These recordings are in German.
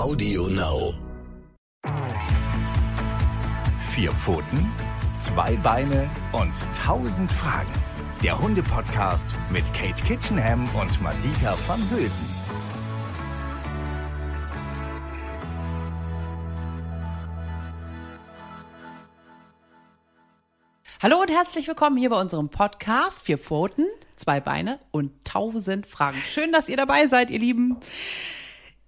Audio Now. Vier Pfoten, zwei Beine und tausend Fragen. Der Hunde-Podcast mit Kate Kitchenham und Madita van Hülsen. Hallo und herzlich willkommen hier bei unserem Podcast Vier Pfoten, zwei Beine und tausend Fragen. Schön, dass ihr dabei seid, ihr Lieben.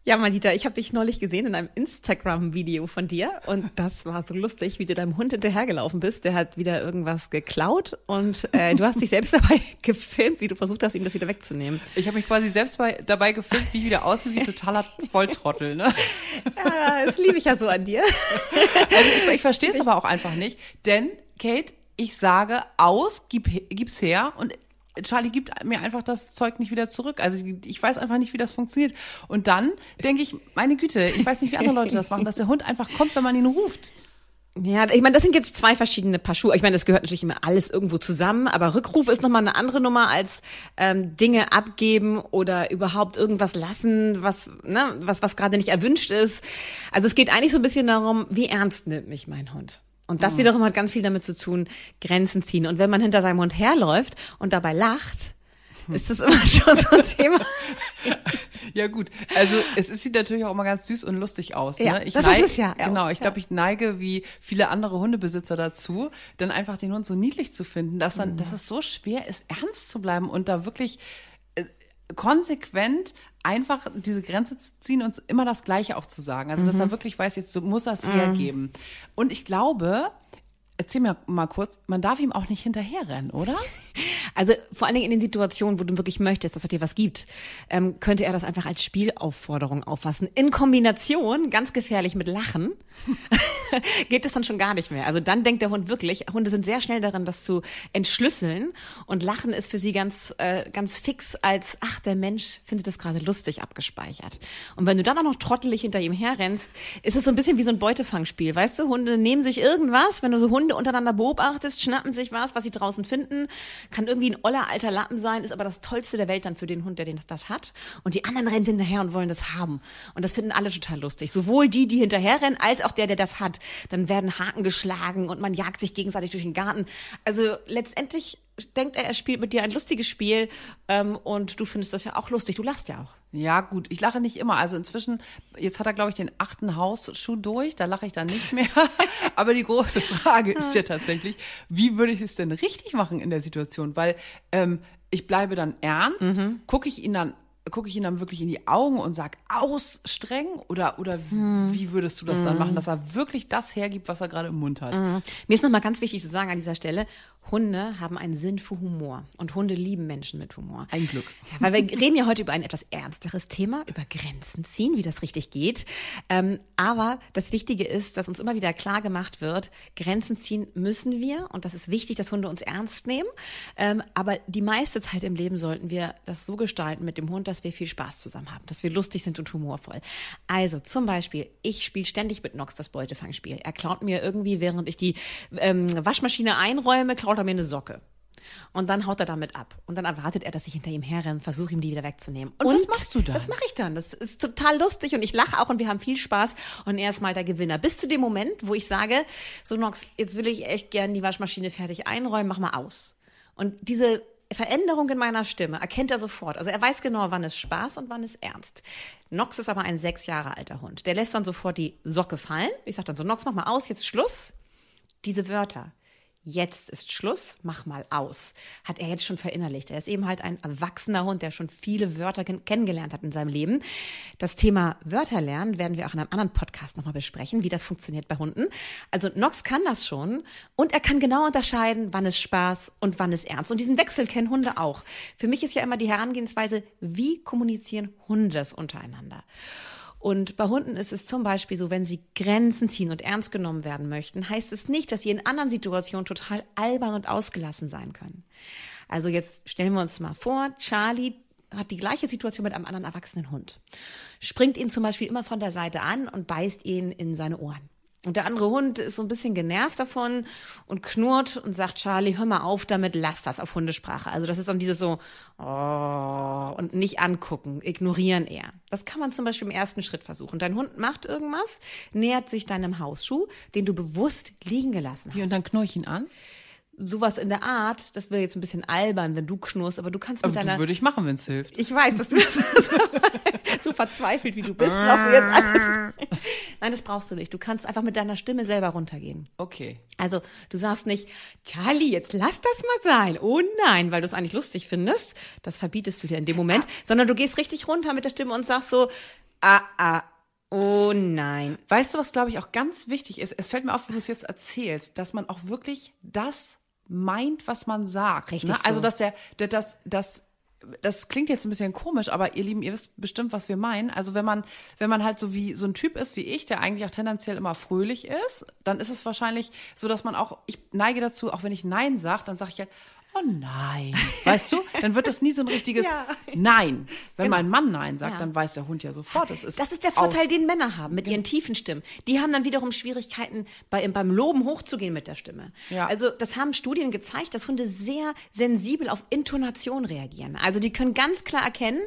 Ja, Malita, ich habe dich neulich gesehen in einem Instagram-Video von dir und das war so lustig, wie du deinem Hund hinterhergelaufen bist. Der hat wieder irgendwas geklaut und äh, du hast dich selbst dabei gefilmt, wie du versucht hast, ihm das wieder wegzunehmen. Ich habe mich quasi selbst bei, dabei gefilmt, wie ich wieder aussehe wie ein totaler Volltrottel. Ne? Ja, das liebe ich ja so an dir. Also ich, ich verstehe es aber auch einfach nicht, denn Kate, ich sage aus, gib, gib's her und Charlie gibt mir einfach das Zeug nicht wieder zurück. Also ich, weiß einfach nicht, wie das funktioniert. Und dann denke ich, meine Güte, ich weiß nicht, wie andere Leute das machen, dass der Hund einfach kommt, wenn man ihn ruft. Ja, ich meine, das sind jetzt zwei verschiedene Paar Schuhe. Ich meine, das gehört natürlich immer alles irgendwo zusammen, aber Rückruf ist nochmal eine andere Nummer als ähm, Dinge abgeben oder überhaupt irgendwas lassen, was, ne, was, was gerade nicht erwünscht ist. Also es geht eigentlich so ein bisschen darum, wie ernst nimmt mich mein Hund. Und das wiederum hat ganz viel damit zu tun, Grenzen ziehen. Und wenn man hinter seinem Hund herläuft und dabei lacht, ist das immer schon so ein Thema. Ja gut, also es, sieht natürlich auch immer ganz süß und lustig aus. Ja, ne? ich das neige, ist es ja. Genau, Ja. ich glaube, ich neige wie viele andere Hundebesitzer dazu, dann einfach den Hund so niedlich zu finden, dass dann, dass es so schwer ist, ernst zu bleiben und da wirklich konsequent einfach diese Grenze zu ziehen und immer das Gleiche auch zu sagen. Also dass er wirklich weiß, jetzt muss er es hergeben. Und ich glaube, erzähl mir mal kurz, man darf ihm auch nicht hinterherrennen, oder? Also vor allen Dingen in den Situationen, wo du wirklich möchtest, dass er dir was gibt, ähm, könnte er das einfach als Spielaufforderung auffassen. In Kombination, ganz gefährlich mit Lachen, geht es dann schon gar nicht mehr. Also dann denkt der Hund wirklich, Hunde sind sehr schnell darin, das zu entschlüsseln und Lachen ist für sie ganz, äh, ganz fix als, ach, der Mensch findet das gerade lustig abgespeichert. Und wenn du dann auch noch trottelig hinter ihm herrennst, ist es so ein bisschen wie so ein Beutefangspiel. Weißt du, Hunde nehmen sich irgendwas, wenn du so Hunde untereinander beobachtest, schnappen sich was, was sie draußen finden, kann irgendwie ein oller alter Lappen sein, ist aber das Tollste der Welt dann für den Hund, der den, das hat. Und die anderen rennen hinterher und wollen das haben. Und das finden alle total lustig. Sowohl die, die hinterherrennen, als auch der, der das hat. Dann werden Haken geschlagen und man jagt sich gegenseitig durch den Garten. Also letztendlich denkt er, er spielt mit dir ein lustiges Spiel ähm, und du findest das ja auch lustig. Du lachst ja auch. Ja, gut, ich lache nicht immer. Also inzwischen, jetzt hat er, glaube ich, den achten Hausschuh durch, da lache ich dann nicht mehr. Aber die große Frage ist ja tatsächlich, wie würde ich es denn richtig machen in der Situation? Weil ähm, ich bleibe dann ernst, gucke ich ihn dann gucke ich ihn dann wirklich in die Augen und sag aus streng oder oder wie würdest du das dann machen, dass er wirklich das hergibt, was er gerade im Mund hat? Mir ist nochmal ganz wichtig zu sagen an dieser Stelle, Hunde haben einen Sinn für Humor und Hunde lieben Menschen mit Humor. Ein Glück. Ja, weil wir reden ja heute über ein etwas ernsteres Thema, über Grenzen ziehen, wie das richtig geht. Ähm, aber das Wichtige ist, dass uns immer wieder klar gemacht wird, Grenzen ziehen müssen wir und das ist wichtig, dass Hunde uns ernst nehmen. Ähm, aber die meiste Zeit im Leben sollten wir das so gestalten mit dem Hund, dass wir viel Spaß zusammen haben, dass wir lustig sind und humorvoll. Also zum Beispiel, ich spiele ständig mit Nox das Beutefangspiel. Er klaut mir irgendwie, während ich die ähm, Waschmaschine einräume, klaut er mir eine Socke. Und dann haut er damit ab. Und dann erwartet er, dass ich hinter ihm herrenne, versuche ihm die wieder wegzunehmen. Und was machst du dann? Das mache ich dann. Das ist total lustig und ich lache auch und wir haben viel Spaß und er ist mal der Gewinner. Bis zu dem Moment, wo ich sage, so Nox, jetzt will ich echt gern die Waschmaschine fertig einräumen, mach mal aus. Und diese Veränderung in meiner Stimme erkennt er sofort. Also er weiß genau, wann es Spaß und wann es ernst. Nox ist aber ein sechs Jahre alter Hund. Der lässt dann sofort die Socke fallen. Ich sage dann so, Nox, mach mal aus, jetzt Schluss. Diese Wörter. Jetzt ist Schluss, mach mal aus. Hat er jetzt schon verinnerlicht. Er ist eben halt ein erwachsener Hund, der schon viele Wörter ken- kennengelernt hat in seinem Leben. Das Thema Wörter lernen werden wir auch in einem anderen Podcast nochmal besprechen, wie das funktioniert bei Hunden. Also Nox kann das schon und er kann genau unterscheiden, wann es Spaß und wann es ernst. Und diesen Wechsel kennen Hunde auch. Für mich ist ja immer die Herangehensweise, wie kommunizieren Hunde das untereinander? Und bei Hunden ist es zum Beispiel so, wenn sie Grenzen ziehen und ernst genommen werden möchten, heißt es nicht, dass sie in anderen Situationen total albern und ausgelassen sein können. Also jetzt stellen wir uns mal vor, Charlie hat die gleiche Situation mit einem anderen erwachsenen Hund. Springt ihn zum Beispiel immer von der Seite an und beißt ihn in seine Ohren. Und der andere Hund ist so ein bisschen genervt davon und knurrt und sagt, Charlie, hör mal auf damit, lass das auf Hundesprache. Also das ist dann dieses so, oh, und nicht angucken, ignorieren eher. Das kann man zum Beispiel im ersten Schritt versuchen. Dein Hund macht irgendwas, nähert sich deinem Hausschuh, den du bewusst liegen gelassen hast. Wie, und dann knurr ich ihn an? sowas in der Art, das wäre jetzt ein bisschen albern, wenn du knurrst, aber du kannst mit Aber deiner. würde ich machen, wenn es hilft. Ich weiß, dass du das so verzweifelt wie du bist, machst du jetzt alles. Nein, das brauchst du nicht. Du kannst einfach mit deiner Stimme selber runtergehen. Okay. Also, du sagst nicht, Charlie, jetzt lass das mal sein. Oh nein, weil du es eigentlich lustig findest. Das verbietest du dir in dem Moment. Sondern du gehst richtig runter mit der Stimme und sagst so, ah, ah, oh nein. Weißt du, was glaube ich auch ganz wichtig ist? Es fällt mir auf, wo du es jetzt erzählst, dass man auch wirklich das meint, was man sagt. Richtig ne? Also, so. dass der, der das, das, das klingt jetzt ein bisschen komisch, aber ihr Lieben, ihr wisst bestimmt, was wir meinen. Also, wenn man, wenn man halt so wie so ein Typ ist wie ich, der eigentlich auch tendenziell immer fröhlich ist, dann ist es wahrscheinlich so, dass man auch, ich neige dazu, auch wenn ich Nein sage, dann sage ich halt, oh nein. Weißt du? Dann wird das nie so ein richtiges Ja. Nein. Wenn mein Mann Nein sagt, Ja. dann weiß der Hund ja sofort, es ist Das ist der Vorteil, den Männer haben mit ihren tiefen Stimmen. Die haben dann wiederum Schwierigkeiten, bei, beim Loben hochzugehen mit der Stimme. Ja. Also das haben Studien gezeigt, dass Hunde sehr sensibel auf Intonation reagieren. Also die können ganz klar erkennen,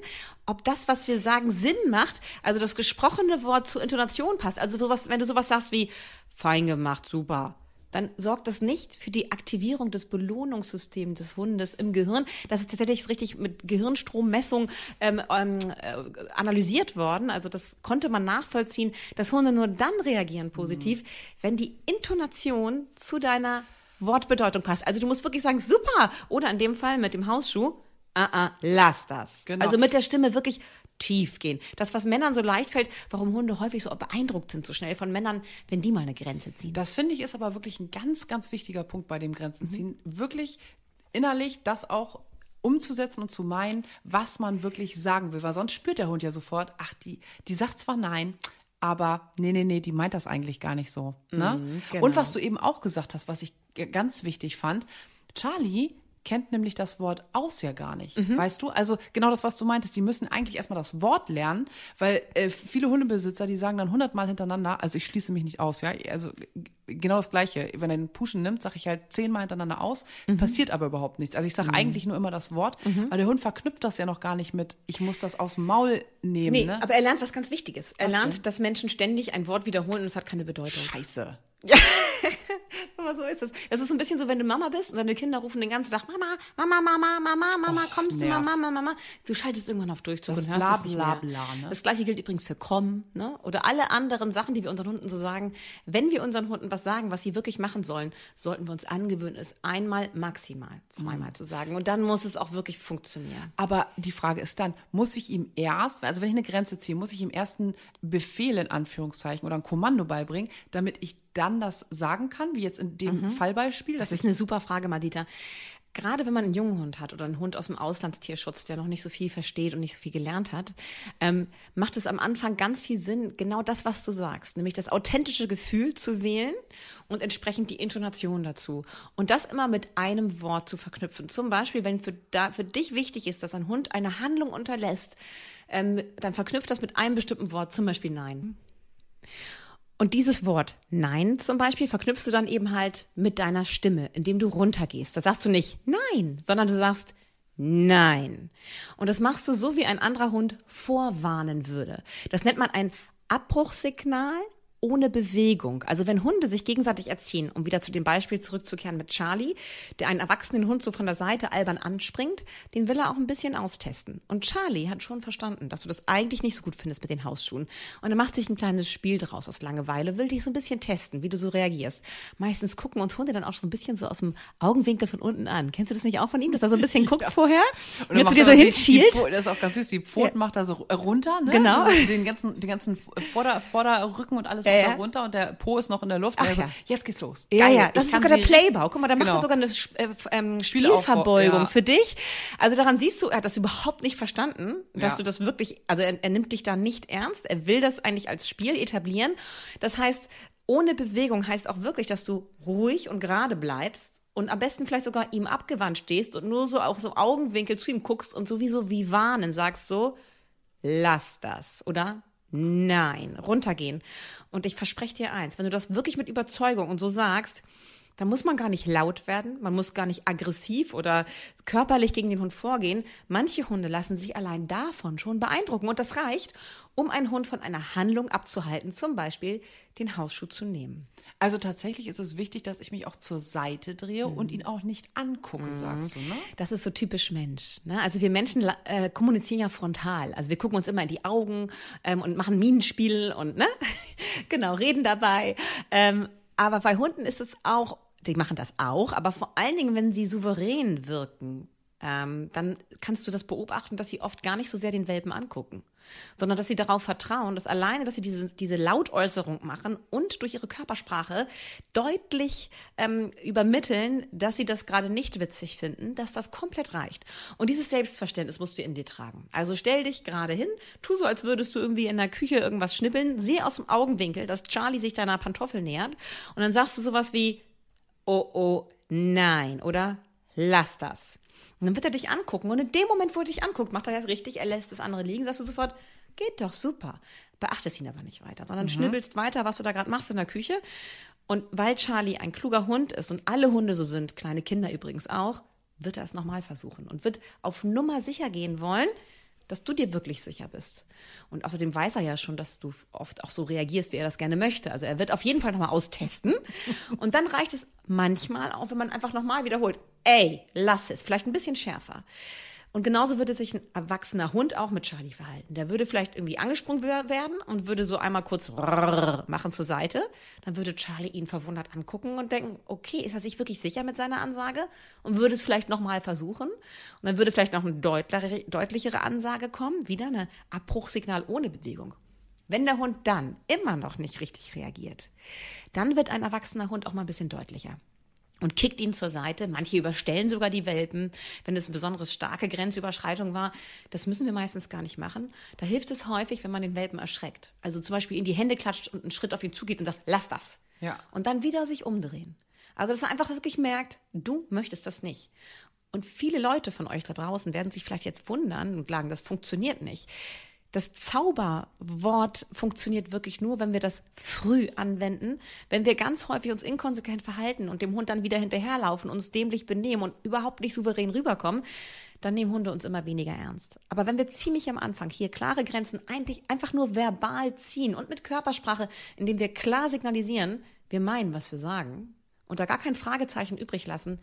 ob das, was wir sagen, Sinn macht, also das gesprochene Wort zur Intonation passt. Also sowas, wenn du sowas sagst wie fein gemacht, super. Dann sorgt das nicht für die Aktivierung des Belohnungssystems des Hundes im Gehirn. Das ist tatsächlich richtig mit Gehirnstrommessung ähm, ähm, äh, analysiert worden. Also das konnte man nachvollziehen, dass Hunde nur dann reagieren positiv, Mhm. wenn die Intonation zu deiner Wortbedeutung passt. Also du musst wirklich sagen, super. Oder in dem Fall mit dem Hausschuh, ah, ah, lass das. Genau. Also mit der Stimme wirklich tief gehen. Das, was Männern so leicht fällt, warum Hunde häufig so beeindruckt sind, so schnell von Männern, wenn die mal eine Grenze ziehen. Das finde ich ist aber wirklich ein ganz, ganz wichtiger Punkt bei dem Mhm. Grenzen ziehen. Wirklich innerlich das auch umzusetzen und zu meinen, was man wirklich sagen will. Weil sonst spürt der Hund ja sofort, ach, die, die sagt zwar nein, aber nee, nee, nee, die meint das eigentlich gar nicht so. Ne? genau. Und was du eben auch gesagt hast, was ich ganz wichtig fand, Charlie kennt nämlich das Wort aus ja gar nicht. Mhm. Weißt du? Also genau das, was du meintest, die müssen eigentlich erstmal das Wort lernen, weil äh, viele Hundebesitzer, die sagen dann hundertmal hintereinander, also ich schließe mich nicht aus, ja, also genau das Gleiche. Wenn er einen Puschen nimmt, sage ich halt zehnmal hintereinander aus, Mhm. passiert aber überhaupt nichts. Also ich sage eigentlich nur immer das Wort, aber der Hund verknüpft das ja noch gar nicht mit, ich muss das aus dem Maul nehmen. Nee, ne? aber er lernt was ganz Wichtiges. Er Was lernt, denn? dass Menschen ständig ein Wort wiederholen und es hat keine Bedeutung. Scheiße. Aber so ist es. Es ist ein bisschen so, wenn du Mama bist und deine Kinder rufen den ganzen Tag Mama, Mama, Mama, Mama, Mama, Och, kommst du mal, Mama, Mama. Du schaltest irgendwann auf Durchzug Das und hörst bla, es nicht bla, mehr. bla, ne? Das gleiche gilt übrigens für komm, ne? Oder alle anderen Sachen, die wir unseren Hunden so sagen. Wenn wir unseren Hunden was sagen, was sie wirklich machen sollen, sollten wir uns angewöhnen, es einmal maximal, zweimal Mhm. zu sagen. Und dann muss es auch wirklich funktionieren. Aber die Frage ist dann, muss ich ihm erst, also wenn ich eine Grenze ziehe, muss ich ihm erst einen Befehl in Anführungszeichen oder ein Kommando beibringen, damit ich dann das sagen kann, wie jetzt in dem Fallbeispiel? Mhm. Das ist eine super Frage, Madita. Gerade wenn man einen jungen Hund hat oder einen Hund aus dem Auslandstierschutz, der noch nicht so viel versteht und nicht so viel gelernt hat, ähm, macht es am Anfang ganz viel Sinn, genau das, was du sagst, nämlich das authentische Gefühl zu wählen und entsprechend die Intonation dazu. Und das immer mit einem Wort zu verknüpfen. Zum Beispiel, wenn für, da, für dich wichtig ist, dass ein Hund eine Handlung unterlässt, ähm, dann verknüpft das mit einem bestimmten Wort, zum Beispiel Nein. Und dieses Wort Nein zum Beispiel verknüpfst du dann eben halt mit deiner Stimme, indem du runtergehst. Da sagst du nicht Nein, sondern du sagst Nein. Und das machst du so, wie ein anderer Hund vorwarnen würde. Das nennt man ein Abbruchsignal ohne Bewegung. Also wenn Hunde sich gegenseitig erziehen, um wieder zu dem Beispiel zurückzukehren mit Charlie, der einen erwachsenen Hund so von der Seite albern anspringt, den will er auch ein bisschen austesten. Und Charlie hat schon verstanden, dass du das eigentlich nicht so gut findest mit den Hausschuhen. Und er macht sich ein kleines Spiel daraus aus Langeweile, will dich so ein bisschen testen, wie du so reagierst. Meistens gucken uns Hunde dann auch so ein bisschen so aus dem Augenwinkel von unten an. Kennst du das nicht auch von ihm, dass er so ein bisschen guckt vorher? Und, jetzt zu dir so die- die hinschielt? Das ist auch ganz süß. Die Pfoten Ja. macht er so runter, ne? Genau. Also Den ganzen, den ganzen Vorder, Vorderrücken und alles Ja, ja. er runter und der Po ist noch in der Luft. Ach Und er so, ja. jetzt geht's los. Ja, Geil, ja, das ist sogar der Playbau. Guck mal, da macht Genau. er sogar eine äh, ähm, Spielverbeugung ja. für dich. Also daran siehst du, er hat das überhaupt nicht verstanden, dass Ja. du das wirklich, also er, er nimmt dich da nicht ernst. Er will das eigentlich als Spiel etablieren. Das heißt, ohne Bewegung heißt auch wirklich, dass du ruhig und gerade bleibst und am besten vielleicht sogar ihm abgewandt stehst und nur so auf so Augenwinkel zu ihm guckst und sowieso wie warnen sagst so, lass das oder nein, runtergehen. Und ich verspreche dir eins, wenn du das wirklich mit Überzeugung und so sagst, da muss man gar nicht laut werden, man muss gar nicht aggressiv oder körperlich gegen den Hund vorgehen. Manche Hunde lassen sich allein davon schon beeindrucken und das reicht, um einen Hund von einer Handlung abzuhalten, zum Beispiel den Hausschuh zu nehmen. Also tatsächlich ist es wichtig, dass ich mich auch zur Seite drehe und ihn auch nicht angucke, sagst du, ne? Das ist so typisch Mensch. Ne? Also wir Menschen äh, kommunizieren ja frontal. Also wir gucken uns immer in die Augen ähm, und machen Minenspiel und ne, genau reden dabei. Ähm, aber bei Hunden ist es auch, die machen das auch, aber vor allen Dingen, wenn sie souverän wirken, ähm, dann kannst du das beobachten, dass sie oft gar nicht so sehr den Welpen angucken, sondern dass sie darauf vertrauen, dass alleine, dass sie diese, diese Lautäußerung machen und durch ihre Körpersprache deutlich ähm, übermitteln, dass sie das gerade nicht witzig finden, dass das komplett reicht. Und dieses Selbstverständnis musst du in dir tragen. Also stell dich gerade hin, tu so, als würdest du irgendwie in der Küche irgendwas schnippeln, sieh aus dem Augenwinkel, dass Charlie sich deiner Pantoffel nähert und dann sagst du sowas wie, oh, oh, nein, oder lass das. Und dann wird er dich angucken. Und in dem Moment, wo er dich anguckt, macht er das richtig, er lässt das andere liegen, sagst du sofort, geht doch super. Beachtest ihn aber nicht weiter, sondern schnibbelst weiter, was du da gerade machst in der Küche. Und weil Charlie ein kluger Hund ist und alle Hunde so sind, kleine Kinder übrigens auch, wird er es nochmal versuchen und wird auf Nummer sicher gehen wollen, dass du dir wirklich sicher bist. Und außerdem weiß er ja schon, dass du oft auch so reagierst, wie er das gerne möchte. Also er wird auf jeden Fall nochmal austesten. Und dann reicht es manchmal auch, wenn man einfach nochmal wiederholt, ey, lass es, vielleicht ein bisschen schärfer. Und genauso würde sich ein erwachsener Hund auch mit Charlie verhalten. Der würde vielleicht irgendwie angesprungen werden und würde so einmal kurz machen zur Seite. Dann würde Charlie ihn verwundert angucken und denken, okay, ist er sich wirklich sicher mit seiner Ansage? Und würde es vielleicht nochmal versuchen. Und dann würde vielleicht noch eine deutlichere, Ansage kommen, wieder ein Abbruchsignal ohne Bewegung. Wenn der Hund dann immer noch nicht richtig reagiert, dann wird ein erwachsener Hund auch mal ein bisschen deutlicher und kickt ihn zur Seite. Manche überstellen sogar die Welpen, wenn es eine besonders starke Grenzüberschreitung war. Das müssen wir meistens gar nicht machen. Da hilft es häufig, wenn man den Welpen erschreckt. Also zum Beispiel in die Hände klatscht und einen Schritt auf ihn zugeht und sagt, lass das. Ja. Und dann wieder sich umdrehen. Also, dass er einfach wirklich merkt, du möchtest das nicht. Und viele Leute von euch da draußen werden sich vielleicht jetzt wundern und sagen, das funktioniert nicht. Das Zauberwort funktioniert wirklich nur, wenn wir das früh anwenden, wenn wir ganz häufig uns inkonsequent verhalten und dem Hund dann wieder hinterherlaufen, uns dämlich benehmen und überhaupt nicht souverän rüberkommen, dann nehmen Hunde uns immer weniger ernst. Aber wenn wir ziemlich am Anfang hier klare Grenzen eigentlich einfach nur verbal ziehen und mit Körpersprache, indem wir klar signalisieren, wir meinen, was wir sagen, und da gar kein Fragezeichen übrig lassen,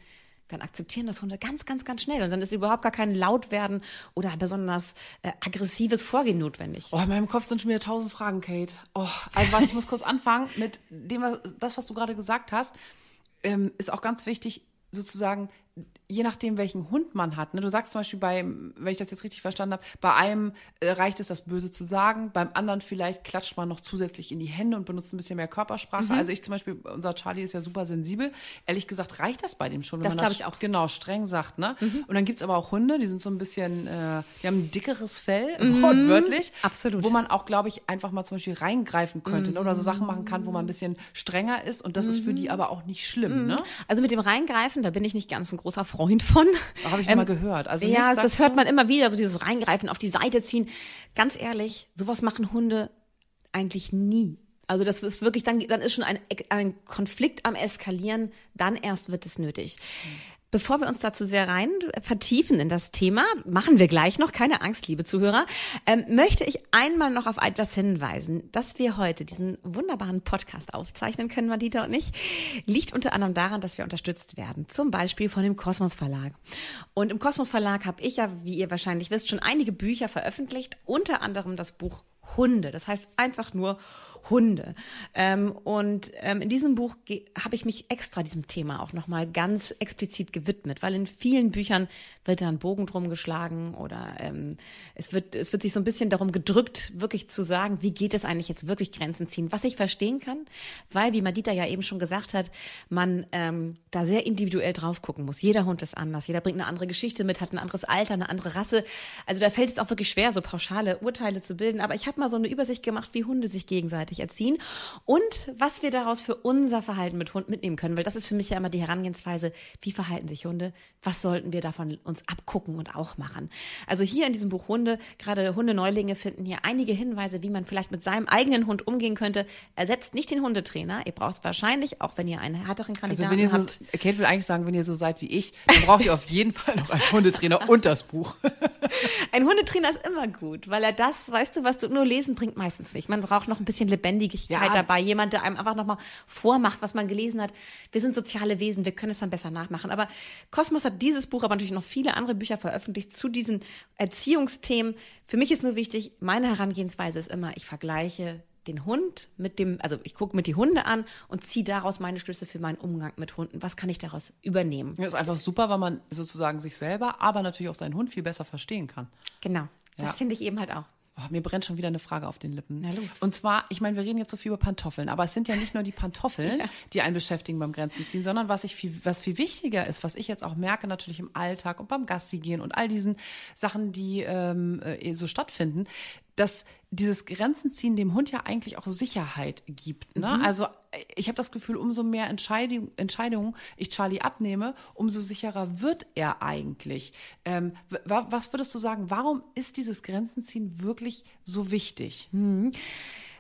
dann akzeptieren das Hunde ganz, ganz, ganz schnell. Und dann ist überhaupt gar kein Lautwerden oder besonders äh, aggressives Vorgehen notwendig. Oh, in meinem Kopf sind schon wieder tausend Fragen, Kate. Oh, also warte, ich muss kurz anfangen mit dem, was- das, was du gerade gesagt hast. Ähm, ist auch ganz wichtig, sozusagen, je nachdem, welchen Hund man hat. Ne? Du sagst zum Beispiel beim, wenn ich das jetzt richtig verstanden habe, bei einem äh, reicht es, das Böse zu sagen, beim anderen vielleicht klatscht man noch zusätzlich in die Hände und benutzt ein bisschen mehr Körpersprache. Mhm. Also ich zum Beispiel, unser Charlie ist ja super sensibel. Ehrlich gesagt reicht das bei dem schon, wenn Das man das ich auch. genau streng sagt. Ne? Und dann gibt's aber auch Hunde, die sind so ein bisschen, äh, die haben ein dickeres Fell, wortwörtlich. Mhm. Absolut. Wo man auch, glaube ich, einfach mal zum Beispiel reingreifen könnte ne? oder so Sachen machen kann, wo man ein bisschen strenger ist und das ist für die aber auch nicht schlimm. Ne? Also mit dem Reingreifen, da bin ich nicht ganz ein großer Freund von. Habe ich Ähm, mal gehört. Also ja, das hört man immer wieder, so dieses Reingreifen, auf die Seite ziehen. Ganz ehrlich, sowas machen Hunde eigentlich nie. Also das ist wirklich, dann, dann ist schon ein, ein Konflikt am Eskalieren, dann erst wird es nötig. Bevor wir uns dazu sehr rein vertiefen in das Thema, machen wir gleich noch, keine Angst, liebe Zuhörer, ähm, möchte ich einmal noch auf etwas hinweisen, dass wir heute diesen wunderbaren Podcast aufzeichnen können, Madita und ich, liegt unter anderem daran, dass wir unterstützt werden, zum Beispiel von dem Kosmos Verlag. Und im Kosmos Verlag habe ich ja, wie ihr wahrscheinlich wisst, schon einige Bücher veröffentlicht, unter anderem das Buch Hunde. Das heißt einfach nur Hunde. Ähm, und ähm, in diesem Buch habe ich mich extra diesem Thema auch nochmal ganz explizit gewidmet, weil in vielen Büchern wird da ein Bogen drum geschlagen oder ähm, es, wird, es wird sich so ein bisschen darum gedrückt, wirklich zu sagen, wie geht es eigentlich jetzt wirklich Grenzen ziehen, was ich verstehen kann, weil, wie Madita ja eben schon gesagt hat, man ähm, da sehr individuell drauf gucken muss. Jeder Hund ist anders, jeder bringt eine andere Geschichte mit, hat ein anderes Alter, eine andere Rasse. Also da fällt es auch wirklich schwer, so pauschale Urteile zu bilden. Aber ich habe mal so eine Übersicht gemacht, wie Hunde sich gegenseitig erziehen und was wir daraus für unser Verhalten mit Hund mitnehmen können, weil das ist für mich ja immer die Herangehensweise, wie verhalten sich Hunde, was sollten wir davon uns abgucken und auch machen. Also hier in diesem Buch Hunde, gerade Hundeneulinge finden hier einige Hinweise, wie man vielleicht mit seinem eigenen Hund umgehen könnte. Ersetzt nicht den Hundetrainer. Ihr braucht wahrscheinlich, auch wenn ihr einen härteren Kandidaten Also wenn ihr so, habt, Kate will eigentlich sagen, wenn ihr so seid wie ich, dann braucht ihr auf jeden Fall noch einen Hundetrainer und das Buch. Ein Hundetrainer ist immer gut, weil er das, weißt du, was du nur lesen bringt meistens nicht. Man braucht noch ein bisschen Lebendigkeit Ja. dabei, jemand, der einem einfach nochmal vormacht, was man gelesen hat. Wir sind soziale Wesen, wir können es dann besser nachmachen. Aber Kosmos hat dieses Buch, aber natürlich noch viele andere Bücher veröffentlicht zu diesen Erziehungsthemen. Für mich ist nur wichtig, meine Herangehensweise ist immer, ich vergleiche den Hund mit dem, also ich gucke mir die Hunde an und ziehe daraus meine Schlüsse für meinen Umgang mit Hunden. Was kann ich daraus übernehmen? Das ist einfach super, weil man sozusagen sich selber, aber natürlich auch seinen Hund viel besser verstehen kann. Genau. Das Ja. finde ich eben halt auch. Oh, mir brennt schon wieder eine Frage auf den Lippen. Na los. Und zwar, ich meine, wir reden jetzt so viel über Pantoffeln, aber es sind ja nicht nur die Pantoffeln, die einen beschäftigen beim Grenzen ziehen, sondern was ich viel, was viel wichtiger ist, was ich jetzt auch merke, natürlich im Alltag und beim Gassi gehen und all diesen Sachen, die ähm, äh, so stattfinden, dass dieses Grenzen ziehen dem Hund ja eigentlich auch Sicherheit gibt. Ne? Also äh, ich habe das Gefühl, umso mehr Entscheidung, Entscheidungen ich Charlie abnehme, umso sicherer wird er eigentlich. Ähm, wa- was würdest du sagen, warum ist dieses Grenzenziehen wirklich so wichtig?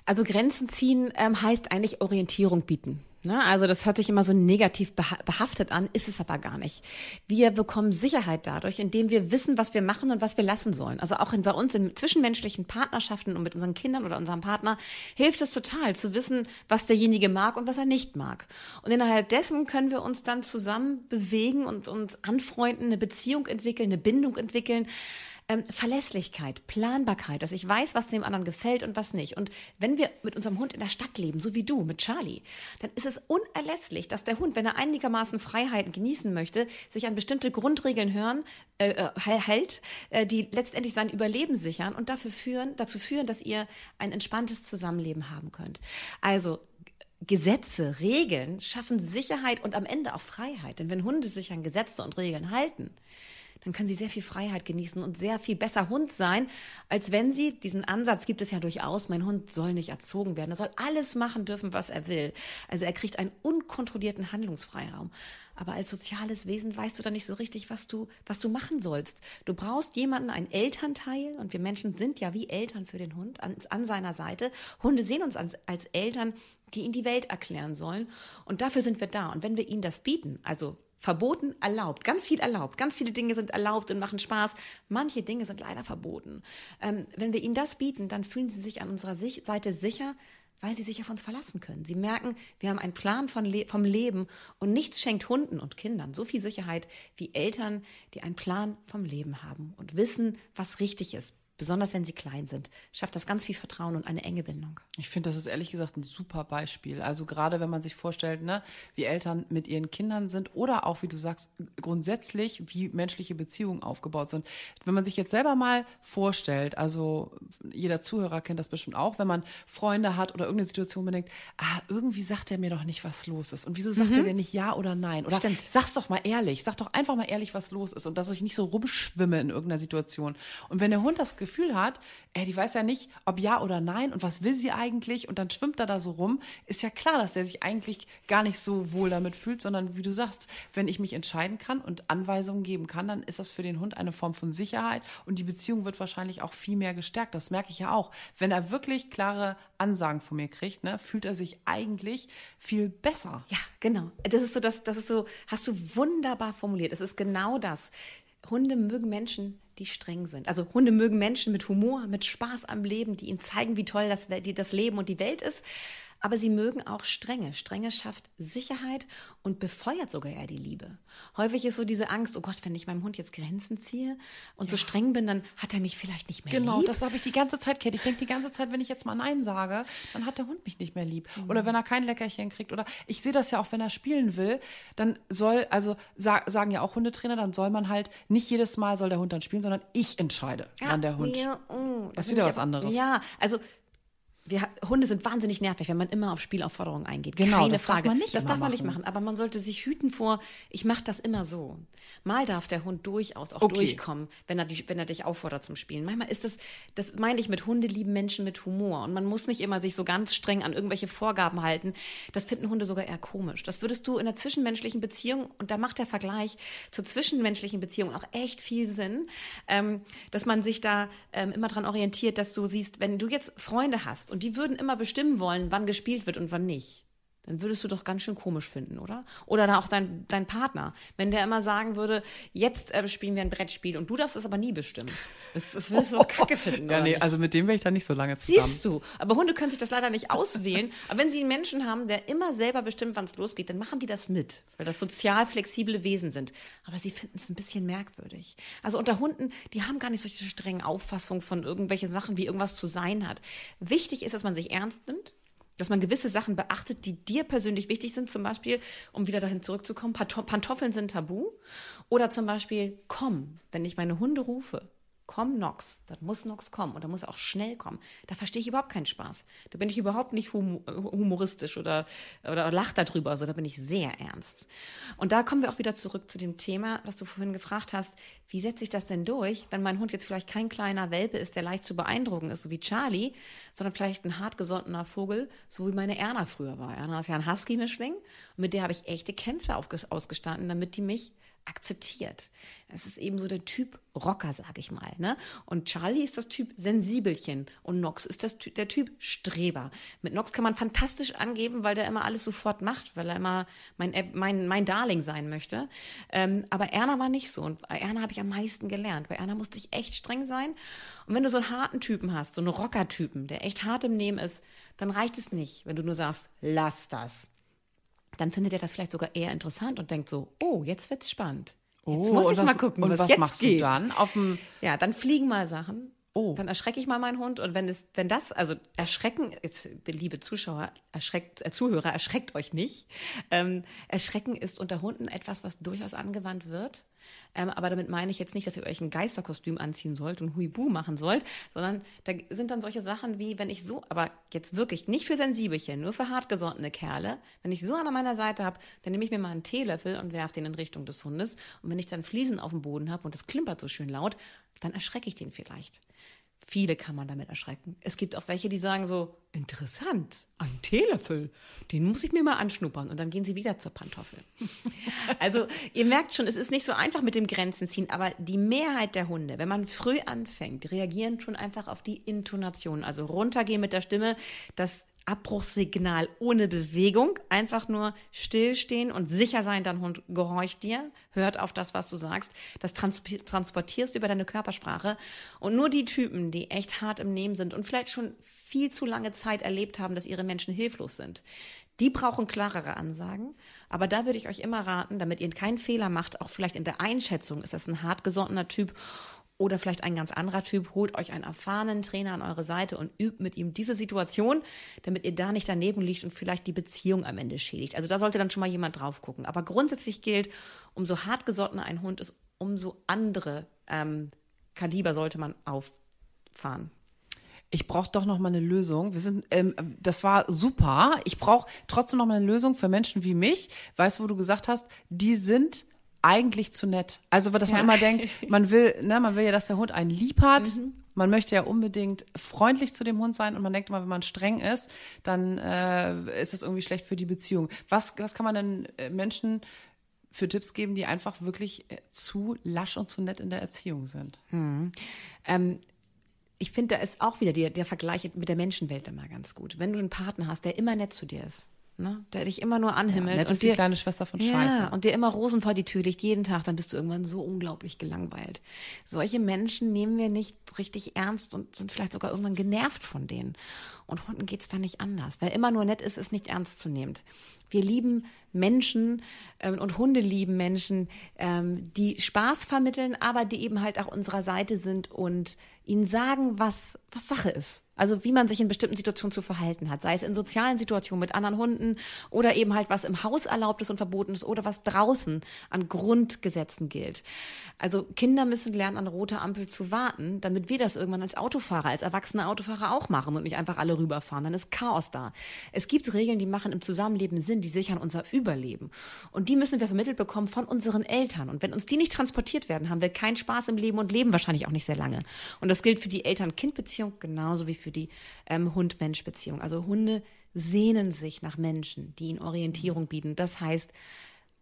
Also Grenzen ziehen ähm, heißt eigentlich Orientierung bieten. Ne? Also das hört sich immer so negativ beha behaftet an, ist es aber gar nicht. Wir bekommen Sicherheit dadurch, indem wir wissen, was wir machen und was wir lassen sollen. Also auch in, bei uns in zwischenmenschlichen Partnerschaften und mit unseren Kindern oder unserem Partner hilft es total zu wissen, was derjenige mag und was er nicht mag. Und innerhalb dessen können wir uns dann zusammen bewegen und uns anfreunden, eine Beziehung entwickeln, eine Bindung entwickeln. Ähm, Verlässlichkeit, Planbarkeit, dass ich weiß, was dem anderen gefällt und was nicht. Und wenn wir mit unserem Hund in der Stadt leben, so wie du, mit Charlie, dann ist es unerlässlich, dass der Hund, wenn er einigermaßen Freiheiten genießen möchte, sich an bestimmte Grundregeln hören, äh, äh, hält, äh, die letztendlich sein Überleben sichern und dafür führen, dazu führen, dass ihr ein entspanntes Zusammenleben haben könnt. Also Gesetze, Regeln schaffen Sicherheit und am Ende auch Freiheit. Denn wenn Hunde sich an Gesetze und Regeln halten, dann können sie sehr viel Freiheit genießen und sehr viel besser Hund sein, als wenn sie, diesen Ansatz gibt es ja durchaus, mein Hund soll nicht erzogen werden, er soll alles machen dürfen, was er will. Also er kriegt einen unkontrollierten Handlungsfreiraum. Aber als soziales Wesen weißt du dann nicht so richtig, was du, was du machen sollst. Du brauchst jemanden, einen Elternteil, und wir Menschen sind ja wie Eltern für den Hund an, an seiner Seite. Hunde sehen uns als, als Eltern, die ihnen die Welt erklären sollen. Und dafür sind wir da. Und wenn wir ihnen das bieten, also verboten, erlaubt, ganz viel erlaubt, ganz viele Dinge sind erlaubt und machen Spaß. Manche Dinge sind leider verboten. Ähm, wenn wir ihnen das bieten, dann fühlen sie sich an unserer sich Seite sicher, weil sie sich auf uns verlassen können. Sie merken, wir haben einen Plan Le vom Leben und nichts schenkt Hunden und Kindern so viel Sicherheit wie Eltern, die einen Plan vom Leben haben und wissen, was richtig ist. Besonders wenn sie klein sind, schafft das ganz viel Vertrauen und eine enge Bindung. Ich finde, das ist ehrlich gesagt ein super Beispiel. Also gerade wenn man sich vorstellt, ne, wie Eltern mit ihren Kindern sind oder auch, wie du sagst, grundsätzlich, wie menschliche Beziehungen aufgebaut sind. Wenn man sich jetzt selber mal vorstellt, also jeder Zuhörer kennt das bestimmt auch, wenn man Freunde hat oder irgendeine Situation, wo man denkt, ah, irgendwie sagt er mir doch nicht, was los ist. Und wieso sagt er denn nicht ja oder nein? Oder Stimmt. sag's doch mal ehrlich, sag doch einfach mal ehrlich, was los ist und dass ich nicht so rumschwimme in irgendeiner Situation. Und wenn der Hund das Gefühl hat, ey, die weiß ja nicht, ob ja oder nein und was will sie eigentlich und dann schwimmt er da so rum, ist ja klar, dass der sich eigentlich gar nicht so wohl damit fühlt, sondern wie du sagst, wenn ich mich entscheiden kann und Anweisungen geben kann, dann ist das für den Hund eine Form von Sicherheit und die Beziehung wird wahrscheinlich auch viel mehr gestärkt. Das merke ich ja auch. Wenn er wirklich klare Ansagen von mir kriegt, ne, fühlt er sich eigentlich viel besser. Ja, genau. Das ist so, das, das ist so, hast du wunderbar formuliert. Es ist genau das. Hunde mögen Menschen, die streng sind. Also Hunde mögen Menschen mit Humor, mit Spaß am Leben, die ihnen zeigen, wie toll das, das Leben und die Welt ist. Aber sie mögen auch Strenge. Strenge schafft Sicherheit und befeuert sogar eher die Liebe. Häufig ist so diese Angst, oh Gott, wenn ich meinem Hund jetzt Grenzen ziehe und so streng bin, dann hat er mich vielleicht nicht mehr Genau, lieb. das habe ich die ganze Zeit, Kate. Ich denke die ganze Zeit, wenn ich jetzt mal Nein sage, dann hat der Hund mich nicht mehr lieb. Oder wenn er kein Leckerchen kriegt. Oder ich sehe das ja auch, wenn er spielen will, dann soll, also sa sagen ja auch Hundetrainer, dann soll man halt nicht jedes Mal soll der Hund dann spielen, sondern ich entscheide, wann der Hund. Ja, oh, Das ist wieder was anderes. Ja, also wir, Hunde sind wahnsinnig nervig, wenn man immer auf Spielaufforderungen eingeht. Genau, Keine das darf Frage. man nicht das darf man nicht machen. machen. Aber man sollte sich hüten vor, ich mache das immer so. Mal darf der Hund durchaus auch Okay. durchkommen, wenn er, dich, wenn er dich auffordert zum Spielen. Manchmal ist das, das meine ich mit Hunde lieben Menschen mit Humor. Und man muss nicht immer sich so ganz streng an irgendwelche Vorgaben halten. Das finden Hunde sogar eher komisch. Das würdest du in einer zwischenmenschlichen Beziehung, und da macht der Vergleich zur zwischenmenschlichen Beziehung auch echt viel Sinn, ähm, dass man sich da ähm, immer dran orientiert, dass du siehst, wenn du jetzt Freunde hast und die würden immer bestimmen wollen, wann gespielt wird und wann nicht. Dann würdest du doch ganz schön komisch finden, oder? Oder da auch dein, dein Partner. Wenn der immer sagen würde, jetzt äh, spielen wir ein Brettspiel und du darfst es aber nie bestimmen. Das, das würdest du doch kacke finden, Ja, oder nee, nicht? also mit dem wäre ich dann nicht so lange zusammen. Siehst du. Aber Hunde können sich das leider nicht auswählen. Aber wenn sie einen Menschen haben, der immer selber bestimmt, wann es losgeht, dann machen die das mit, weil das sozial flexible Wesen sind. Aber sie finden es ein bisschen merkwürdig. Also unter Hunden, die haben gar nicht solche strengen Auffassungen von irgendwelchen Sachen, wie irgendwas zu sein hat. Wichtig ist, dass man sich ernst nimmt. Dass man gewisse Sachen beachtet, die dir persönlich wichtig sind. Zum Beispiel, um wieder dahin zurückzukommen, Panto- Pantoffeln sind tabu. Oder zum Beispiel, komm, wenn ich meine Hunde rufe, komm Nox, dann muss Nox kommen und dann muss er auch schnell kommen. Da verstehe ich überhaupt keinen Spaß. Da bin ich überhaupt nicht hum humoristisch oder, oder lach darüber, also da bin ich sehr ernst. Und da kommen wir auch wieder zurück zu dem Thema, was du vorhin gefragt hast, wie setze ich das denn durch, wenn mein Hund jetzt vielleicht kein kleiner Welpe ist, der leicht zu beeindrucken ist, so wie Charlie, sondern vielleicht ein hartgesottener Vogel, so wie meine Erna früher war. Erna ist ja ein Husky-Mischling und mit der habe ich echte Kämpfe ausgestanden, damit die mich akzeptiert. Es ist eben so der Typ Rocker, sag ich mal. Ne? Und Charlie ist das Typ Sensibelchen und Nox ist das, der Typ Streber. Mit Nox kann man fantastisch angeben, weil der immer alles sofort macht, weil er immer mein, mein, mein Darling sein möchte. Ähm, aber Erna war nicht so. Und bei Erna habe ich am meisten gelernt. Bei Erna musste ich echt streng sein. Und wenn du so einen harten Typen hast, so einen Rocker-Typen, der echt hart im Nehmen ist, dann reicht es nicht, wenn du nur sagst, lass das dann findet er das vielleicht sogar eher interessant und denkt so, oh, jetzt wird's spannend. Jetzt Oh, muss ich was- mal gucken, und was, was jetzt machst du geht. dann? Auf dem- ja, dann fliegen mal Sachen. Oh. Dann erschrecke ich mal meinen Hund und wenn es, wenn das, also erschrecken, jetzt, liebe Zuschauer, erschreckt, äh, Zuhörer, erschreckt euch nicht. Ähm, erschrecken ist unter Hunden etwas, was durchaus angewandt wird. Ähm, aber damit meine ich jetzt nicht, dass ihr euch ein Geisterkostüm anziehen sollt und Huibu machen sollt, sondern da sind dann solche Sachen wie, wenn ich so, aber jetzt wirklich nicht für Sensibelchen, nur für hartgesottene Kerle, wenn ich so an meiner Seite habe, dann nehme ich mir mal einen Teelöffel und werfe den in Richtung des Hundes. Und wenn ich dann Fliesen auf dem Boden habe und es klimpert so schön laut, dann erschrecke ich den vielleicht. Viele kann man damit erschrecken. Es gibt auch welche, die sagen so, interessant, ein Teelöffel, den muss ich mir mal anschnuppern und dann gehen sie wieder zur Pantoffel. Also ihr merkt schon, es ist nicht so einfach mit dem Grenzen ziehen, aber die Mehrheit der Hunde, wenn man früh anfängt, reagieren schon einfach auf die Intonation. Also runtergehen mit der Stimme, das Abbruchssignal ohne Bewegung, einfach nur stillstehen und sicher sein, dein Hund gehorcht dir, hört auf das, was du sagst. Das trans transportierst über deine Körpersprache. Und nur die Typen, die echt hart im Nehmen sind und vielleicht schon viel zu lange Zeit erlebt haben, dass ihre Menschen hilflos sind, die brauchen klarere Ansagen. Aber da würde ich euch immer raten, damit ihr keinen Fehler macht, auch vielleicht in der Einschätzung, ist das ein hartgesottener Typ oder vielleicht ein ganz anderer Typ, holt euch einen erfahrenen Trainer an eure Seite und übt mit ihm diese Situation, damit ihr da nicht daneben liegt und vielleicht die Beziehung am Ende schädigt. Also da sollte dann schon mal jemand drauf gucken. Aber grundsätzlich gilt, umso hartgesottener ein Hund ist, umso andere ähm, Kaliber sollte man auffahren. Ich brauche doch noch mal eine Lösung. Wir sind, ähm, das war super. Ich brauche trotzdem noch mal eine Lösung für Menschen wie mich. Weißt du, wo du gesagt hast, die sind eigentlich zu nett. Also, dass man Ja. immer denkt, man will, ne, man will ja, dass der Hund einen lieb hat. Man möchte ja unbedingt freundlich zu dem Hund sein und man denkt immer, wenn man streng ist, dann äh, ist das irgendwie schlecht für die Beziehung. Was, was kann man denn äh, Menschen für Tipps geben, die einfach wirklich äh, zu lasch und zu nett in der Erziehung sind? Ähm, ich finde, da ist auch wieder der, der Vergleich mit der Menschenwelt immer ganz gut. Wenn du einen Partner hast, der immer nett zu dir ist, ne? der dich immer nur anhimmelt. nett und ist die kleine Schwester von ja, Scheiße. und dir immer Rosen vor die Tür legt, jeden Tag, dann bist du irgendwann so unglaublich gelangweilt. Solche Menschen nehmen wir nicht richtig ernst und sind vielleicht sogar irgendwann genervt von denen. Und Hunden geht's da nicht anders. Wer immer nur nett ist, ist nicht ernstzunehmend. Wir lieben Menschen ähm, und Hunde lieben Menschen, ähm, die Spaß vermitteln, aber die eben halt auch unserer Seite sind und ihnen sagen, was, was Sache ist. Also wie man sich in bestimmten Situationen zu verhalten hat, sei es in sozialen Situationen mit anderen Hunden oder eben halt was im Haus erlaubt ist und verboten ist oder was draußen an Grundgesetzen gilt. Also Kinder müssen lernen, an roter Ampel zu warten, damit wir das irgendwann als Autofahrer, als erwachsene Autofahrer auch machen und nicht einfach alle rüberfahren. Dann ist Chaos da. Es gibt Regeln, die machen im Zusammenleben Sinn, die sichern unser Überleben. Und die müssen wir vermittelt bekommen von unseren Eltern. Und wenn uns die nicht transportiert werden, haben wir keinen Spaß im Leben und leben wahrscheinlich auch nicht sehr lange. Und das gilt für die Eltern-Kind-Beziehung genauso wie für die ähm, Hund-Mensch-Beziehung. Also Hunde sehnen sich nach Menschen, die ihnen Orientierung bieten. Das heißt,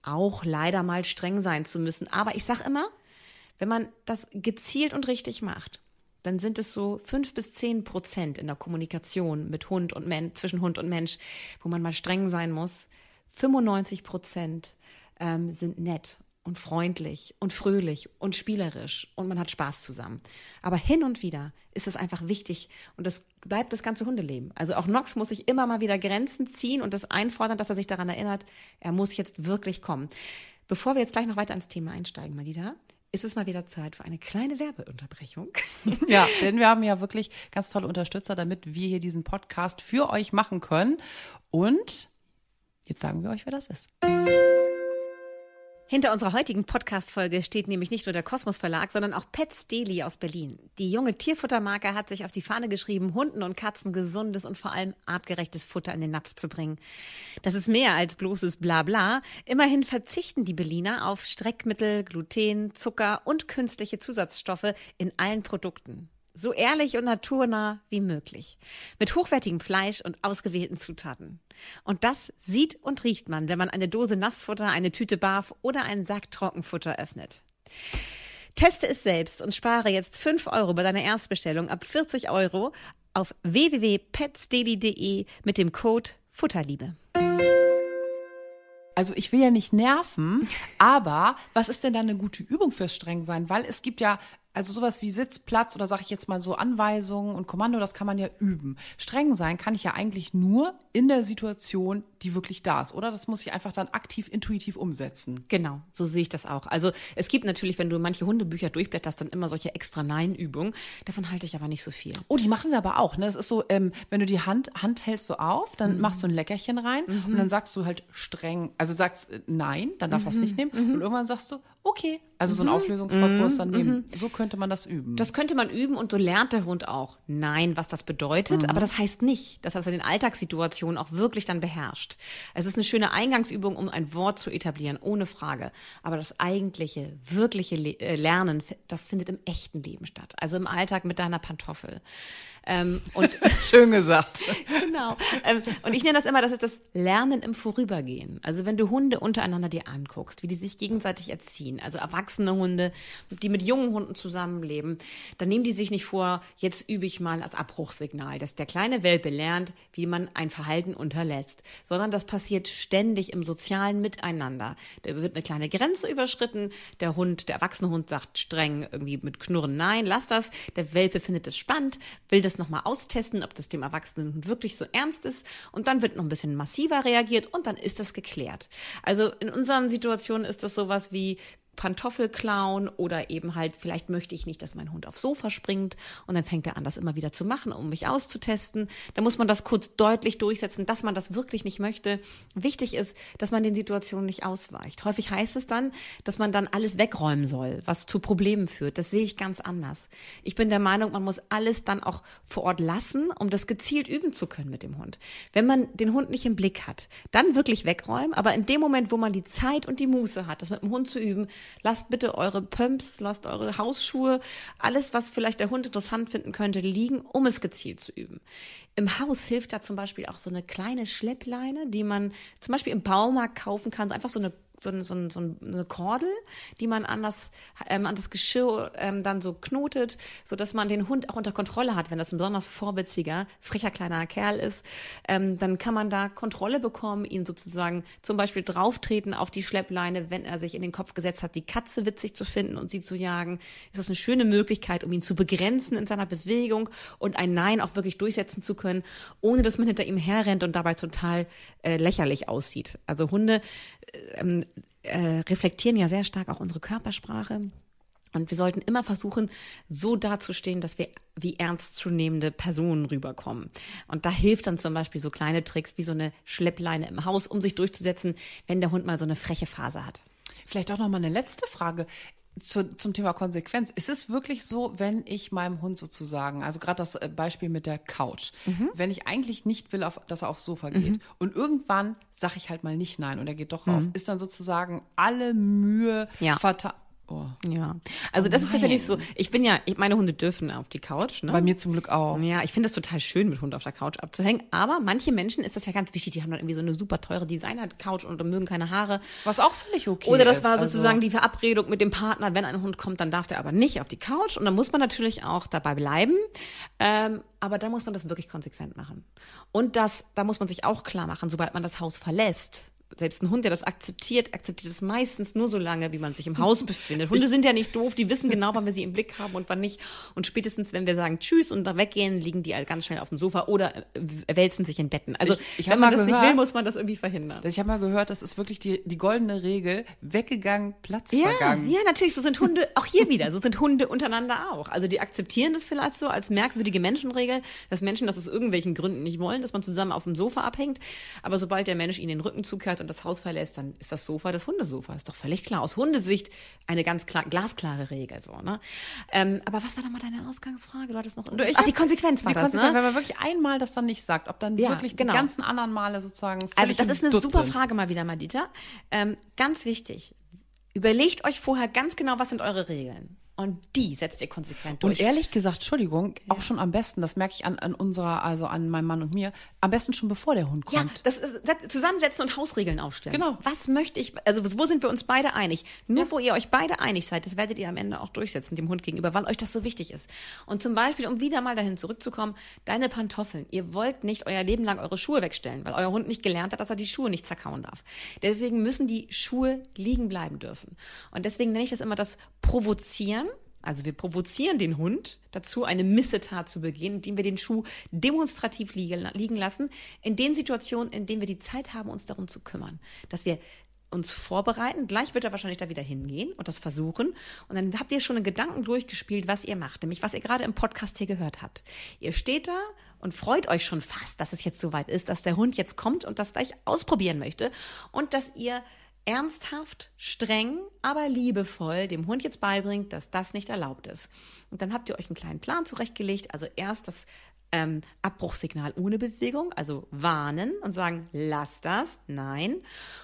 auch leider mal streng sein zu müssen. Aber ich sage immer, wenn man das gezielt und richtig macht, dann sind es so fünf bis zehn Prozent in der Kommunikation mit Hund und Mensch, zwischen Hund und Mensch, wo man mal streng sein muss. 95 Prozent ähm, sind nett und freundlich und fröhlich und spielerisch und man hat Spaß zusammen. Aber hin und wieder ist es einfach wichtig und das bleibt das ganze Hundeleben. Also auch Nox muss sich immer mal wieder Grenzen ziehen und das einfordern, dass er sich daran erinnert, er muss jetzt wirklich kommen. Bevor wir jetzt gleich noch weiter ins Thema einsteigen, Malida, ist es mal wieder Zeit für eine kleine Werbeunterbrechung. Ja, denn wir haben ja wirklich ganz tolle Unterstützer, damit wir hier diesen Podcast für euch machen können. Und jetzt sagen wir euch, wer das ist. Hinter unserer heutigen Podcast-Folge steht nämlich nicht nur der Kosmos Verlag, sondern auch Pets Daily aus Berlin. Die junge Tierfuttermarke hat sich auf die Fahne geschrieben, Hunden und Katzen gesundes und vor allem artgerechtes Futter in den Napf zu bringen. Das ist mehr als bloßes Blabla. Immerhin verzichten die Berliner auf Streckmittel, Gluten, Zucker und künstliche Zusatzstoffe in allen Produkten. So ehrlich und naturnah wie möglich. Mit hochwertigem Fleisch und ausgewählten Zutaten. Und das sieht und riecht man, wenn man eine Dose Nassfutter, eine Tüte Barf oder einen Sack Trockenfutter öffnet. Teste es selbst und spare jetzt 5 Euro bei deiner Erstbestellung ab 40 Euro auf www.petsdaily.de mit dem Code Futterliebe. Also ich will ja nicht nerven, aber was ist denn da eine gute Übung fürs Strengsein? Weil es gibt ja also sowas wie Sitz, Platz oder sage ich jetzt mal so Anweisungen und Kommando, das kann man ja üben. Streng sein kann ich ja eigentlich nur in der Situation, die wirklich da ist, oder? Das muss ich einfach dann aktiv, intuitiv umsetzen. Genau, so sehe ich das auch. Also es gibt natürlich, wenn du manche Hundebücher durchblätterst, dann immer solche extra Nein-Übungen. Davon halte ich aber nicht so viel. Oh, die machen wir aber auch. Ne? Das ist so, ähm, wenn du die Hand, Hand hältst so auf, dann mhm. machst du ein Leckerchen rein mhm. und dann sagst du halt streng, also sagst äh, Nein, dann darf mhm. es nicht nehmen und irgendwann sagst du, okay. Also so ein Auflösungswort, wo es dann nehmen. So könnte man das üben. Das könnte man üben und so lernt der Hund auch. Nein, was das bedeutet, aber das heißt nicht, dass er es in den Alltagssituationen auch wirklich dann beherrscht. Es ist eine schöne Eingangsübung, um ein Wort zu etablieren, ohne Frage. Aber das eigentliche, wirkliche Le äh, Lernen, das findet im echten Leben statt. Also im Alltag mit deiner Pantoffel. Ähm, und Schön gesagt. genau. Ähm, und ich nenne das immer, das ist das Lernen im Vorübergehen. Also wenn du Hunde untereinander dir anguckst, wie die sich gegenseitig erziehen, also erwachsene Hunde, die mit jungen Hunden zusammenleben, dann nehmen die sich nicht vor, jetzt übe ich mal als Abbruchsignal, dass der kleine Welpe lernt, wie man ein Verhalten unterlässt, sondern das passiert ständig im sozialen Miteinander. Da wird eine kleine Grenze überschritten, der Hund, der erwachsene Hund sagt streng irgendwie mit Knurren, nein, lass das, der Welpe findet es spannend, will das das nochmal austesten, ob das dem Erwachsenen wirklich so ernst ist. Und dann wird noch ein bisschen massiver reagiert und dann ist das geklärt. Also in unseren Situationen ist das sowas wie, Pantoffel klauen oder eben halt, vielleicht möchte ich nicht, dass mein Hund aufs Sofa springt und dann fängt er an, das immer wieder zu machen, um mich auszutesten. Da muss man das kurz deutlich durchsetzen, dass man das wirklich nicht möchte. Wichtig ist, dass man den Situationen nicht ausweicht. Häufig heißt es dann, dass man dann alles wegräumen soll, was zu Problemen führt. Das sehe ich ganz anders. Ich bin der Meinung, man muss alles dann auch vor Ort lassen, um das gezielt üben zu können mit dem Hund. Wenn man den Hund nicht im Blick hat, dann wirklich wegräumen, aber in dem Moment, wo man die Zeit und die Muße hat, das mit dem Hund zu üben, lasst bitte eure Pumps, lasst eure Hausschuhe, alles, was vielleicht der Hund interessant finden könnte, liegen, um es gezielt zu üben. Im Haus hilft da zum Beispiel auch so eine kleine Schleppleine, die man zum Beispiel im Baumarkt kaufen kann, einfach so eine so, so, so eine Kordel, die man an das, ähm, an das Geschirr ähm, dann so knotet, so dass man den Hund auch unter Kontrolle hat. Wenn das ein besonders vorwitziger, frecher kleiner Kerl ist, ähm, dann kann man da Kontrolle bekommen, ihn sozusagen zum Beispiel drauftreten auf die Schleppleine, wenn er sich in den Kopf gesetzt hat, die Katze witzig zu finden und sie zu jagen. Ist das eine schöne Möglichkeit, um ihn zu begrenzen in seiner Bewegung und ein Nein auch wirklich durchsetzen zu können, ohne dass man hinter ihm herrennt und dabei total äh, lächerlich aussieht. Also Hunde äh, ähm, äh, reflektieren ja sehr stark auch unsere Körpersprache. Und wir sollten immer versuchen, so dazustehen, dass wir wie ernstzunehmende Personen rüberkommen. Und da hilft dann zum Beispiel so kleine Tricks wie so eine Schleppleine im Haus, um sich durchzusetzen, wenn der Hund mal so eine freche Phase hat. Vielleicht auch noch mal eine letzte Frage zu, zum Thema Konsequenz. Ist es wirklich so, wenn ich meinem Hund sozusagen, also gerade das äh, Beispiel mit der Couch, Mhm. wenn ich eigentlich nicht will, auf, dass er aufs Sofa geht und irgendwann sage ich halt mal nicht nein und er geht doch rauf, ist dann sozusagen alle Mühe Mhm. Ja. vertan. Oh. Ja, also das ist tatsächlich so. Ich bin ja, ich, meine Hunde dürfen auf die Couch. Ne? Bei mir zum Glück auch. Ja, ich finde das total schön, mit Hund auf der Couch abzuhängen. Aber manche Menschen ist das ja ganz wichtig. Die haben dann irgendwie so eine super teure Designer-Couch und mögen keine Haare. Was auch völlig okay Oder das ist. war Also- sozusagen die Verabredung mit dem Partner, wenn ein Hund kommt, dann darf der aber nicht auf die Couch. Und dann muss man natürlich auch dabei bleiben. Ähm, aber da muss man das wirklich konsequent machen. Und das, da muss man sich auch klar machen, sobald man das Haus verlässt. Selbst ein Hund, der das akzeptiert, akzeptiert es meistens nur so lange, wie man sich im Haus befindet. Hunde sind ja nicht doof, die wissen genau, wann wir sie im Blick haben und wann nicht. Und spätestens, wenn wir sagen Tschüss und da weggehen, liegen die halt ganz schnell auf dem Sofa oder äh, wälzen sich in Betten. Also, Ich- ich wenn man das nicht gehört- will, muss man das irgendwie verhindern. Ich habe mal gehört, das ist wirklich die, die goldene Regel. Weggegangen, Platz Ja, vergangen. ja, natürlich. So sind Hunde auch hier wieder. So sind Hunde untereinander auch. Also die akzeptieren das vielleicht so als merkwürdige Menschenregel, dass Menschen das aus irgendwelchen Gründen nicht wollen, dass man zusammen auf dem Sofa abhängt. Aber sobald der Mensch ihnen den Rücken zukehrt und das Haus verlässt, dann ist das Sofa das Hundesofa. Ist doch völlig klar. Aus Hundesicht eine ganz klar, glasklare Regel. So, ne? ähm, aber was war dann mal deine Ausgangsfrage? Du hattest noch. Ich Ach, die Konsequenz war die das, Konsequenz, ne? wenn man wirklich einmal das dann nicht sagt, ob dann Ja, wirklich genau. die ganzen anderen Male sozusagen Also das ist eine Dutt super. Frage mal wieder, Madita. Ähm, ganz wichtig. Überlegt euch vorher ganz genau, was sind eure Regeln. Und die setzt ihr konsequent durch. Und ehrlich gesagt, Entschuldigung, auch schon am besten, das merke ich an, an unserer, also an meinem Mann und mir, am besten schon bevor der Hund Ja, kommt. das ist das- zusammensetzen und Hausregeln aufstellen. Genau. Was möchte ich, also wo sind wir uns beide einig? Nur wo ihr euch beide einig seid, das werdet ihr am Ende auch durchsetzen, dem Hund gegenüber, weil euch das so wichtig ist. Und zum Beispiel, um wieder mal dahin zurückzukommen, deine Pantoffeln. Ihr wollt nicht euer Leben lang eure Schuhe wegstellen, weil euer Hund nicht gelernt hat, dass er die Schuhe nicht zerkauen darf. Deswegen müssen die Schuhe liegen bleiben dürfen. Und deswegen nenne ich das immer das Provozieren. Also wir provozieren den Hund dazu, eine Missetat zu begehen, indem wir den Schuh demonstrativ liegen lassen, in den Situationen, in denen wir die Zeit haben, uns darum zu kümmern. Dass wir uns vorbereiten, gleich wird er wahrscheinlich da wieder hingehen und das versuchen. Und dann habt ihr schon in Gedanken durchgespielt, was ihr macht, nämlich was ihr gerade im Podcast hier gehört habt. Ihr steht da und freut euch schon fast, dass es jetzt soweit ist, dass der Hund jetzt kommt und das gleich ausprobieren möchte und dass ihr ernsthaft, streng, aber liebevoll dem Hund jetzt beibringt, dass das nicht erlaubt ist. Und dann habt ihr euch einen kleinen Plan zurechtgelegt. Also erst das ähm, Abbruchsignal ohne Bewegung, also warnen und sagen, lass das, nein.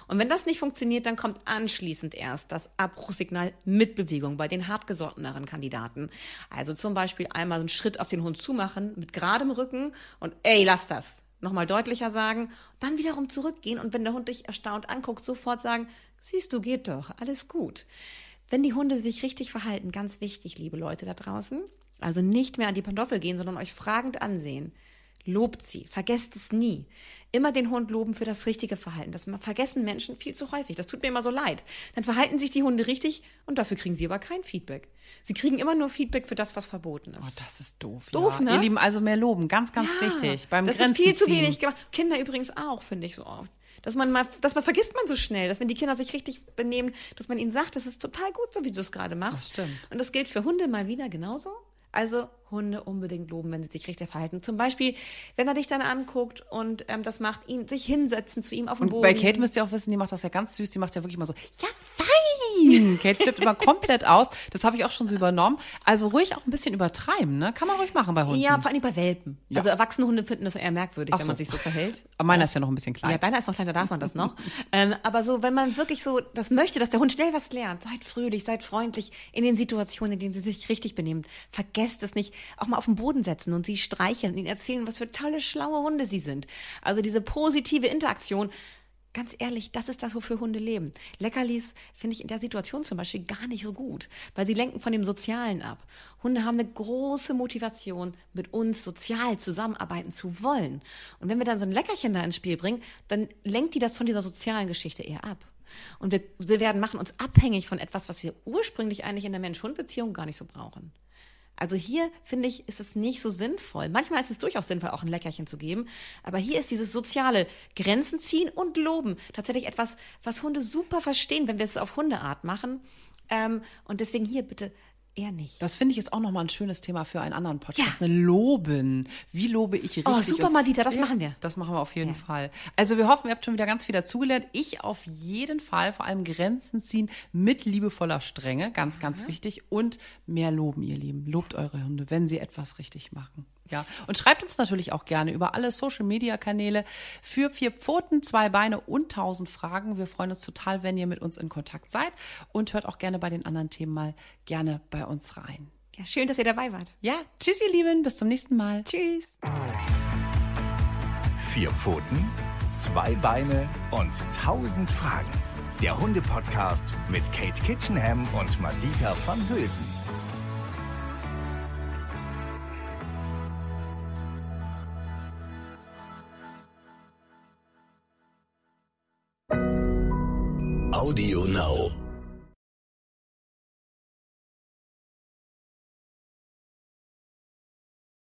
Und wenn das nicht funktioniert, dann kommt anschließend erst das Abbruchsignal mit Bewegung bei den hartgesotteneren Kandidaten. Also zum Beispiel einmal einen Schritt auf den Hund zumachen mit geradem Rücken und ey, lass das nochmal deutlicher sagen, dann wiederum zurückgehen und wenn der Hund dich erstaunt anguckt, sofort sagen, siehst du, geht doch, alles gut. Wenn die Hunde sich richtig verhalten, ganz wichtig, liebe Leute da draußen, also nicht mehr an die Pantoffel gehen, sondern euch fragend ansehen. Lobt sie, vergesst es nie. Immer den Hund loben für das richtige Verhalten. Das vergessen Menschen viel zu häufig. Das tut mir immer so leid. Dann verhalten sich die Hunde richtig und dafür kriegen sie aber kein Feedback. Sie kriegen immer nur Feedback für das, was verboten ist. Oh, das ist doof. Doof, ja. ne? Ihr Lieben, also mehr loben, ganz, ganz Ja, wichtig. Beim das Grenzen wird viel zu ziehen. wenig gemacht. Kinder übrigens auch, finde ich so oft. Dass man mal, dass man vergisst man so schnell, dass wenn die Kinder sich richtig benehmen, dass man ihnen sagt, das ist total gut, so wie du es gerade machst. Das stimmt. Und das gilt für Hunde mal wieder genauso. Also Hunde unbedingt loben, wenn sie sich richtig verhalten. Zum Beispiel, wenn er dich dann anguckt und ähm, das macht, ihn sich hinsetzen zu ihm auf dem Und Boden. bei Kate müsst ihr auch wissen, die macht das ja ganz süß. Die macht ja wirklich immer so, ja, fein. Kate flippt immer komplett aus. Das habe ich auch schon so übernommen. Also ruhig auch ein bisschen übertreiben, ne? Kann man ruhig machen bei Hunden. ja, vor allem bei Welpen. Ja. Also erwachsene Hunde finden das eher merkwürdig, Ach wenn so. man sich so verhält. Aber meiner ist ja noch ein bisschen klein. Ja, deiner ist noch kleiner, darf man das noch. ähm, aber so, wenn man wirklich so das möchte, dass der Hund schnell was lernt, seid fröhlich, seid freundlich in den Situationen, in denen sie sich richtig benehmen. Vergesst es nicht, auch mal auf den Boden setzen und sie streicheln und ihnen erzählen, was für tolle, schlaue Hunde sie sind. Also diese positive Interaktion. Ganz ehrlich, das ist das, wofür Hunde leben. Leckerlis finde ich in der Situation zum Beispiel gar nicht so gut, weil sie lenken von dem Sozialen ab. Hunde haben eine große Motivation, mit uns sozial zusammenarbeiten zu wollen. Und wenn wir dann so ein Leckerchen da ins Spiel bringen, dann lenkt die das von dieser sozialen Geschichte eher ab. Und wir, wir werden machen uns abhängig von etwas, was wir ursprünglich eigentlich in der Mensch-Hund-Beziehung gar nicht so brauchen. Also hier finde ich, ist es nicht so sinnvoll. Manchmal ist es durchaus sinnvoll, auch ein Leckerchen zu geben. Aber hier ist dieses soziale Grenzen ziehen und loben tatsächlich etwas, was Hunde super verstehen, wenn wir es auf Hundeart machen. Ähm, und deswegen hier bitte Eher nicht. Das finde ich jetzt auch nochmal ein schönes Thema für einen anderen Podcast. Eine Loben. Wie lobe ich richtig? Oh, super, Madita, das Ja, machen wir. Das machen wir auf jeden Ja. Fall. Also wir hoffen, ihr habt schon wieder ganz viel dazugelernt. Ich auf jeden Fall, vor allem Grenzen ziehen mit liebevoller Strenge, ganz, ganz wichtig. Und mehr loben, ihr Lieben. Lobt eure Hunde, wenn sie etwas richtig machen. Ja, und schreibt uns natürlich auch gerne über alle Social-Media-Kanäle für vier Pfoten, zwei Beine und tausend Fragen. Wir freuen uns total, wenn ihr mit uns in Kontakt seid und hört auch gerne bei den anderen Themen mal gerne bei uns rein. Ja, schön, dass ihr dabei wart. Ja, tschüss ihr Lieben, bis zum nächsten Mal. Tschüss. Vier Pfoten, zwei Beine und tausend Fragen. Der Hunde-Podcast mit Kate Kitchenham und Madita van Hülsen. Audio Now.